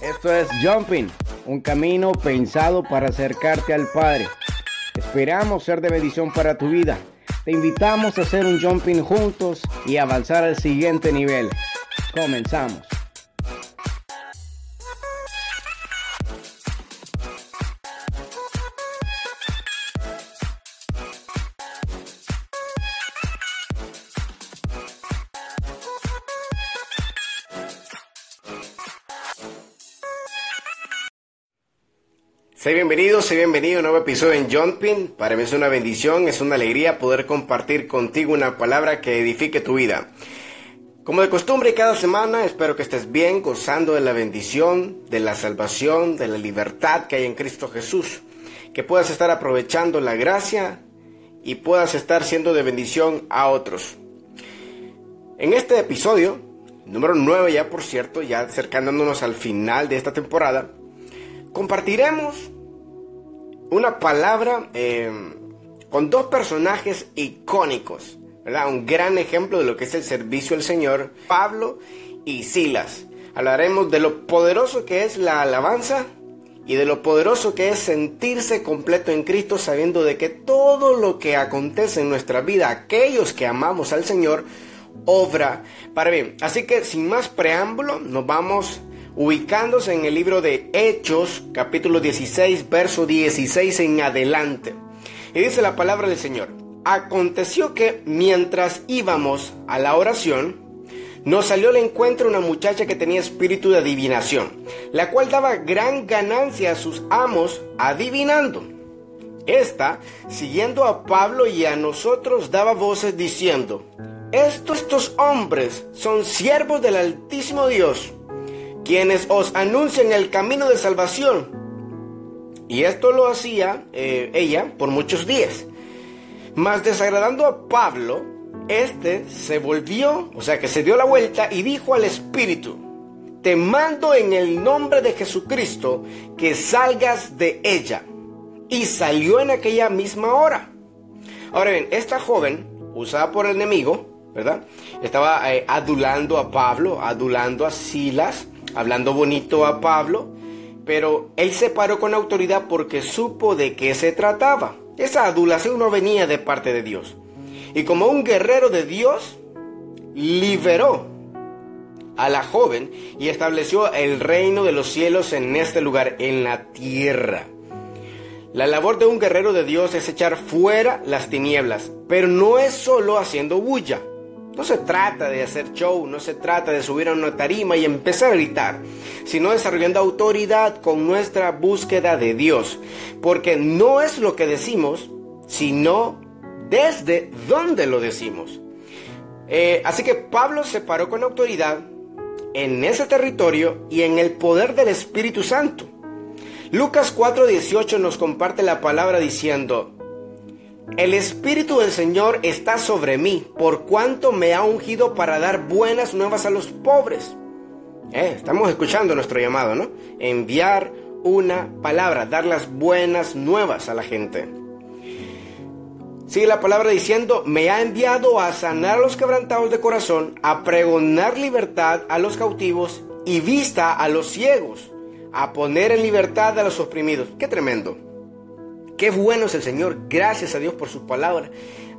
Esto es Jumping, un camino pensado para acercarte al Padre. Esperamos ser de bendición para tu vida. Te invitamos a hacer un jumping juntos y avanzar al siguiente nivel. Comenzamos. Sé bienvenido, sé bienvenido a un nuevo episodio en Jumping. Para mí es una bendición, es una alegría poder compartir contigo una palabra que edifique tu vida. Como de costumbre cada semana, espero que estés bien, gozando de la bendición, de la salvación, de la libertad que hay en Cristo Jesús. Que puedas estar aprovechando la gracia y puedas estar siendo de bendición a otros. En este episodio, número 9 ya por cierto, ya acercándonos al final de esta temporada, compartiremos una palabra eh, con dos personajes icónicos, ¿verdad? Un gran ejemplo de lo que es el servicio al Señor, Pablo y Silas. Hablaremos de lo poderoso que es la alabanza y de lo poderoso que es sentirse completo en Cristo sabiendo de que todo lo que acontece en nuestra vida, aquellos que amamos al Señor, obra para bien. Así que sin más preámbulo, nos vamos ubicándose en el libro de Hechos, capítulo 16, verso 16 en adelante. Y dice la palabra del Señor, aconteció que mientras íbamos a la oración, nos salió al encuentro una muchacha que tenía espíritu de adivinación, la cual daba gran ganancia a sus amos adivinando. Esta, siguiendo a Pablo y a nosotros, daba voces diciendo, estos, estos hombres son siervos del Altísimo Dios quienes os anuncian el camino de salvación. Y esto lo hacía eh, ella por muchos días. Mas desagradando a Pablo, este se volvió, o sea que se dio la vuelta y dijo al Espíritu, te mando en el nombre de Jesucristo que salgas de ella. Y salió en aquella misma hora. Ahora bien, esta joven, usada por el enemigo, ¿verdad? Estaba eh, adulando a Pablo, adulando a Silas, hablando bonito a Pablo, pero él se paró con autoridad porque supo de qué se trataba. Esa adulación no venía de parte de Dios. Y como un guerrero de Dios, liberó a la joven y estableció el reino de los cielos en este lugar, en la tierra. La labor de un guerrero de Dios es echar fuera las tinieblas, pero no es solo haciendo bulla. No se trata de hacer show, no se trata de subir a una tarima y empezar a gritar, sino desarrollando autoridad con nuestra búsqueda de Dios. Porque no es lo que decimos, sino desde dónde lo decimos. Eh, así que Pablo se paró con autoridad en ese territorio y en el poder del Espíritu Santo. Lucas 4:18 nos comparte la palabra diciendo, el Espíritu del Señor está sobre mí, por cuanto me ha ungido para dar buenas nuevas a los pobres. Eh, estamos escuchando nuestro llamado, ¿no? Enviar una palabra, dar las buenas nuevas a la gente. Sigue la palabra diciendo, me ha enviado a sanar a los quebrantados de corazón, a pregonar libertad a los cautivos y vista a los ciegos, a poner en libertad a los oprimidos. Qué tremendo. Qué bueno es el Señor, gracias a Dios por su palabra.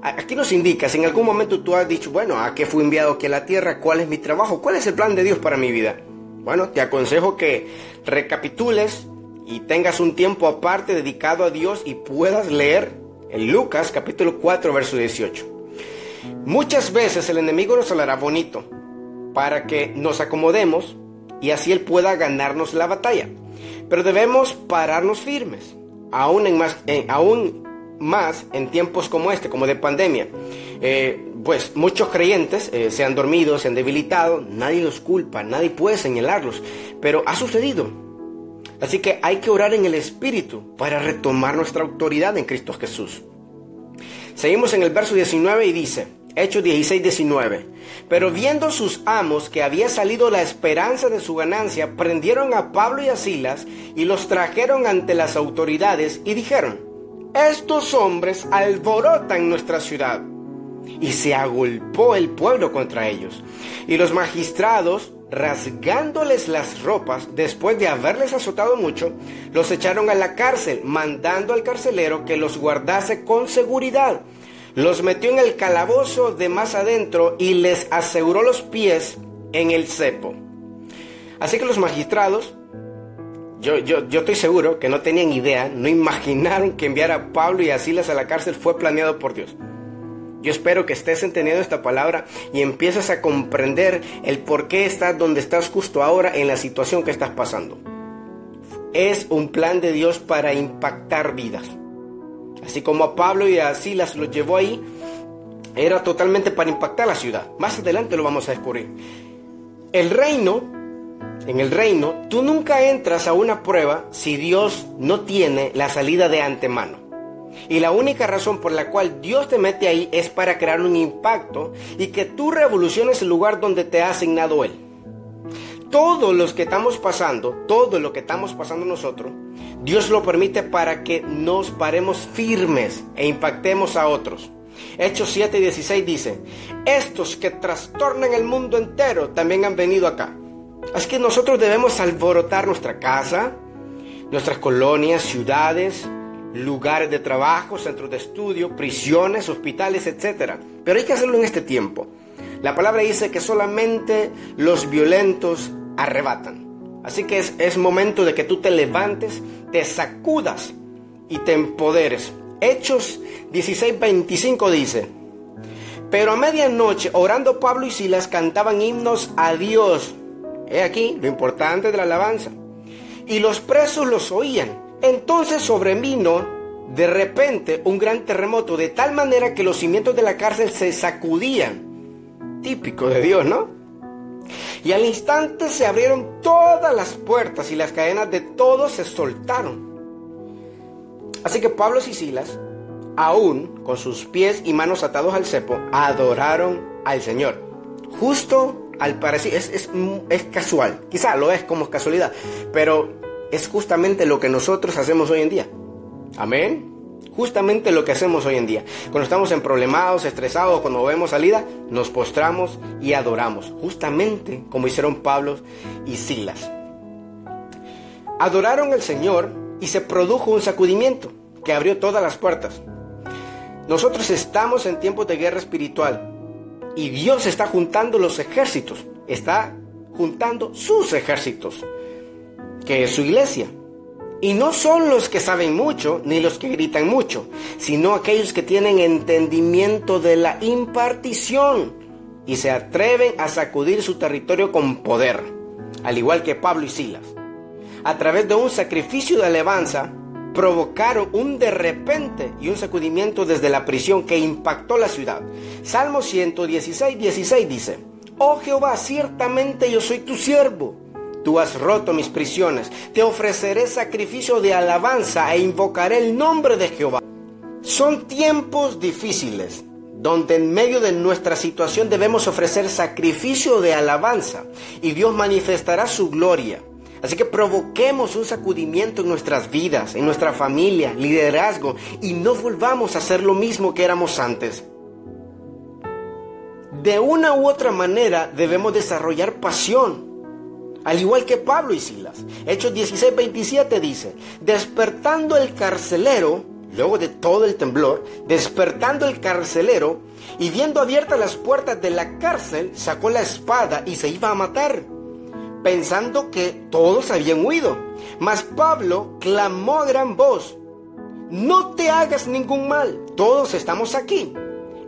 Aquí nos indica, si en algún momento tú has dicho, bueno, ¿a qué fui enviado aquí a la tierra? ¿Cuál es mi trabajo? ¿Cuál es el plan de Dios para mi vida? Bueno, te aconsejo que recapitules y tengas un tiempo aparte dedicado a Dios y puedas leer en Lucas capítulo 4 verso 18. Muchas veces el enemigo nos hablará bonito para que nos acomodemos y así él pueda ganarnos la batalla. Pero debemos pararnos firmes aún, en más, aún más en tiempos como este, como de pandemia. Eh, pues muchos creyentes eh, se han dormido, se han debilitado, nadie los culpa, nadie puede señalarlos, pero ha sucedido. Así que hay que orar en el Espíritu para retomar nuestra autoridad en Cristo Jesús. Seguimos en el verso 19 y dice, Hechos 16, 19. Pero viendo sus amos que había salido la esperanza de su ganancia, prendieron a Pablo y a Silas y los trajeron ante las autoridades y dijeron, estos hombres alborotan nuestra ciudad. Y se agolpó el pueblo contra ellos. Y los magistrados rasgándoles las ropas, después de haberles azotado mucho, los echaron a la cárcel, mandando al carcelero que los guardase con seguridad. Los metió en el calabozo de más adentro y les aseguró los pies en el cepo. Así que los magistrados, yo, yo, yo estoy seguro que no tenían idea, no imaginaron que enviar a Pablo y a Silas a la cárcel fue planeado por Dios. Yo espero que estés entendiendo esta palabra y empieces a comprender el por qué estás donde estás justo ahora en la situación que estás pasando. Es un plan de Dios para impactar vidas. Así como a Pablo y a Silas los llevó ahí, era totalmente para impactar la ciudad. Más adelante lo vamos a descubrir. El reino, en el reino, tú nunca entras a una prueba si Dios no tiene la salida de antemano. Y la única razón por la cual Dios te mete ahí es para crear un impacto y que tú revoluciones el lugar donde te ha asignado Él. Todos los que estamos pasando, todo lo que estamos pasando nosotros, Dios lo permite para que nos paremos firmes e impactemos a otros. Hechos 7 y 16 dice, estos que trastornan el mundo entero también han venido acá. Así que nosotros debemos alborotar nuestra casa, nuestras colonias, ciudades, lugares de trabajo, centros de estudio, prisiones, hospitales, etc. Pero hay que hacerlo en este tiempo. La palabra dice que solamente los violentos arrebatan. Así que es, es momento de que tú te levantes, te sacudas y te empoderes. Hechos 16:25 dice, pero a medianoche, orando Pablo y Silas, cantaban himnos a Dios. He aquí lo importante de la alabanza. Y los presos los oían. Entonces sobrevino de repente un gran terremoto, de tal manera que los cimientos de la cárcel se sacudían. Típico de Dios, ¿no? Y al instante se abrieron todas las puertas y las cadenas de todos se soltaron. Así que Pablo y Silas, aún con sus pies y manos atados al cepo, adoraron al Señor. Justo al parecer, es, es, es casual, quizá lo es como casualidad, pero es justamente lo que nosotros hacemos hoy en día. Amén. Justamente lo que hacemos hoy en día. Cuando estamos en problemados, estresados, cuando vemos salida, nos postramos y adoramos. Justamente como hicieron Pablo y Silas. Adoraron al Señor y se produjo un sacudimiento que abrió todas las puertas. Nosotros estamos en tiempos de guerra espiritual y Dios está juntando los ejércitos, está juntando sus ejércitos, que es su iglesia. Y no son los que saben mucho ni los que gritan mucho, sino aquellos que tienen entendimiento de la impartición y se atreven a sacudir su territorio con poder, al igual que Pablo y Silas. A través de un sacrificio de alabanza, provocaron un de repente y un sacudimiento desde la prisión que impactó la ciudad. Salmo 116, 16 dice, Oh Jehová, ciertamente yo soy tu siervo Tú has roto mis prisiones. Te ofreceré sacrificio de alabanza e invocaré el nombre de Jehová. Son tiempos difíciles donde en medio de nuestra situación debemos ofrecer sacrificio de alabanza y Dios manifestará su gloria. Así que provoquemos un sacudimiento en nuestras vidas, en nuestra familia, liderazgo y no volvamos a ser lo mismo que éramos antes. De una u otra manera debemos desarrollar pasión al igual que Pablo y Silas. Hechos 16, 27 dice, despertando el carcelero, luego de todo el temblor, despertando el carcelero y viendo abiertas las puertas de la cárcel, sacó la espada y se iba a matar, pensando que todos habían huido. Mas Pablo clamó a gran voz, no te hagas ningún mal, todos estamos aquí.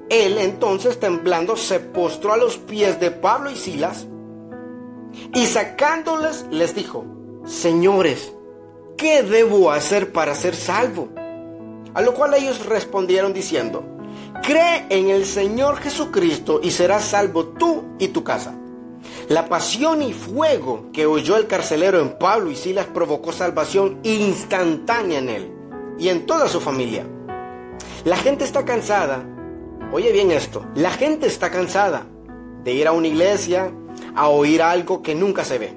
Él entonces temblando se postró a los pies de Pablo y Silas, y sacándoles les dijo, Señores, ¿qué debo hacer para ser salvo? A lo cual ellos respondieron diciendo, Cree en el Señor Jesucristo y serás salvo tú y tu casa. La pasión y fuego que oyó el carcelero en Pablo y Silas provocó salvación instantánea en él y en toda su familia. La gente está cansada, oye bien esto, la gente está cansada de ir a una iglesia, a oír algo que nunca se ve.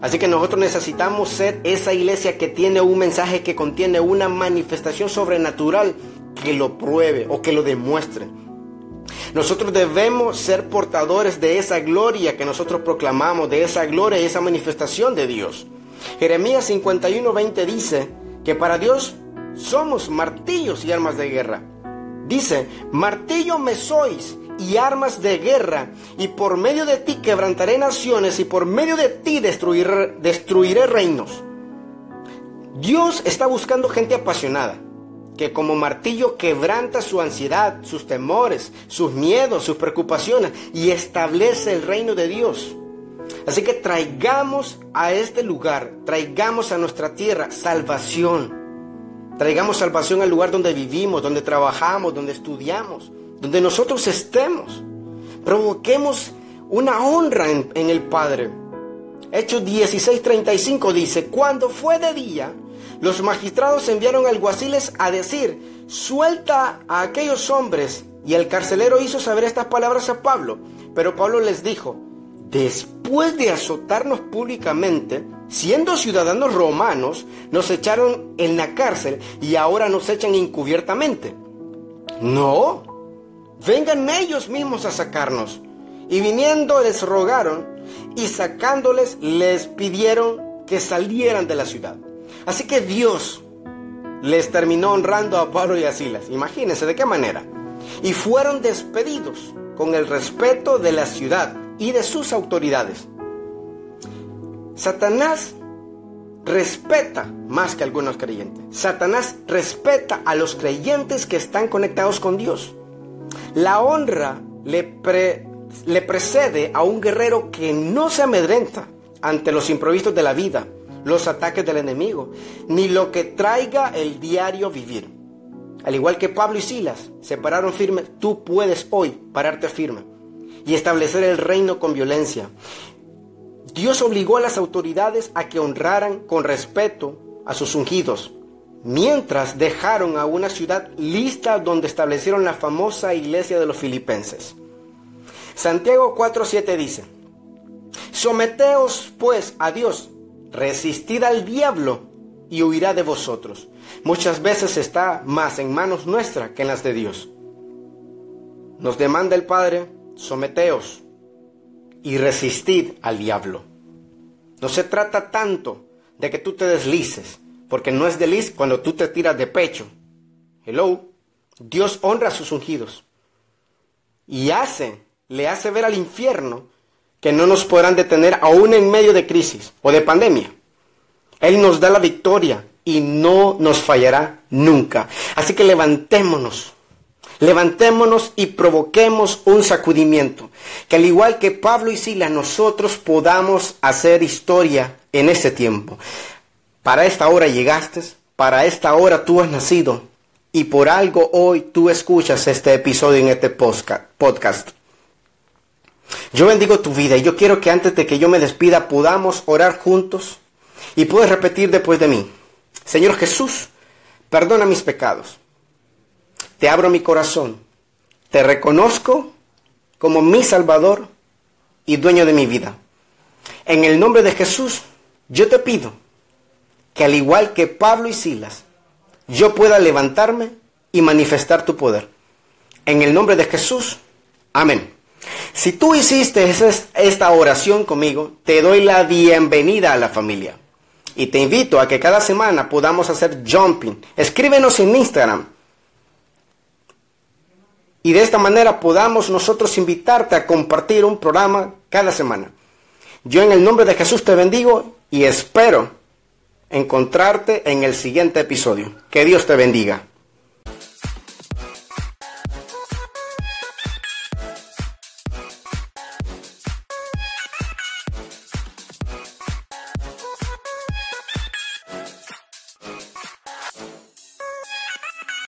Así que nosotros necesitamos ser esa iglesia que tiene un mensaje que contiene una manifestación sobrenatural que lo pruebe o que lo demuestre. Nosotros debemos ser portadores de esa gloria que nosotros proclamamos, de esa gloria y esa manifestación de Dios. Jeremías 51, 20 dice que para Dios somos martillos y armas de guerra. Dice, martillo me sois y armas de guerra, y por medio de ti quebrantaré naciones, y por medio de ti destruiré, destruiré reinos. Dios está buscando gente apasionada, que como martillo quebranta su ansiedad, sus temores, sus miedos, sus preocupaciones, y establece el reino de Dios. Así que traigamos a este lugar, traigamos a nuestra tierra salvación. Traigamos salvación al lugar donde vivimos, donde trabajamos, donde estudiamos, donde nosotros estemos. Provoquemos una honra en, el Padre. Hechos 16:35 dice, cuando fue de día, los magistrados enviaron alguaciles a decir, suelta a aquellos hombres. Y el carcelero hizo saber estas palabras a Pablo. Pero Pablo les dijo, después de azotarnos públicamente, siendo ciudadanos romanos, nos echaron en la cárcel y ahora nos echan encubiertamente. No, vengan ellos mismos a sacarnos. Y viniendo les rogaron y sacándoles les pidieron que salieran de la ciudad. Así que Dios les terminó honrando a Pablo y a Silas. Imagínense de qué manera. Y fueron despedidos con el respeto de la ciudad y de sus autoridades. Satanás respeta más que algunos creyentes. Satanás respeta a los creyentes que están conectados con Dios. La honra le, le precede a un guerrero que no se amedrenta ante los improvisos de la vida, los ataques del enemigo, ni lo que traiga el diario vivir. Al igual que Pablo y Silas se pararon firmes, tú puedes hoy pararte firme y establecer el reino con violencia. Dios obligó a las autoridades a que honraran con respeto a sus ungidos, mientras dejaron a una ciudad lista donde establecieron la famosa iglesia de los filipenses. Santiago 4:7 dice, Someteos pues a Dios, resistid al diablo y huirá de vosotros. Muchas veces está más en manos nuestras que en las de Dios. Nos demanda el Padre someteos y resistid al diablo. No se trata tanto de que tú te deslices, porque no es desliz cuando tú te tiras de pecho. Hello, Dios honra a sus ungidos y hace, le hace ver al infierno que no nos podrán detener aún en medio de crisis o de pandemia. Él nos da la victoria y no nos fallará nunca. Así que levantémonos Levantémonos y provoquemos un sacudimiento, que al igual que Pablo y Sila, nosotros podamos hacer historia en ese tiempo. Para esta hora llegaste, para esta hora tú has nacido y por algo hoy tú escuchas este episodio en este podcast. Yo bendigo tu vida y yo quiero que antes de que yo me despida podamos orar juntos y puedes repetir después de mí. Señor Jesús, perdona mis pecados te abro mi corazón, te reconozco como mi Salvador y dueño de mi vida. En el nombre de Jesús, yo te pido que al igual que Pablo y Silas, yo pueda levantarme y manifestar tu poder. En el nombre de Jesús, amén. Si tú hiciste esta oración conmigo, te doy la bienvenida a la familia. Y te invito a que cada semana podamos hacer jumping. Escríbenos en Instagram y de esta manera podamos nosotros invitarte a compartir un programa cada semana. Yo en el nombre de Jesús te bendigo y espero encontrarte en el siguiente episodio. Que Dios te bendiga.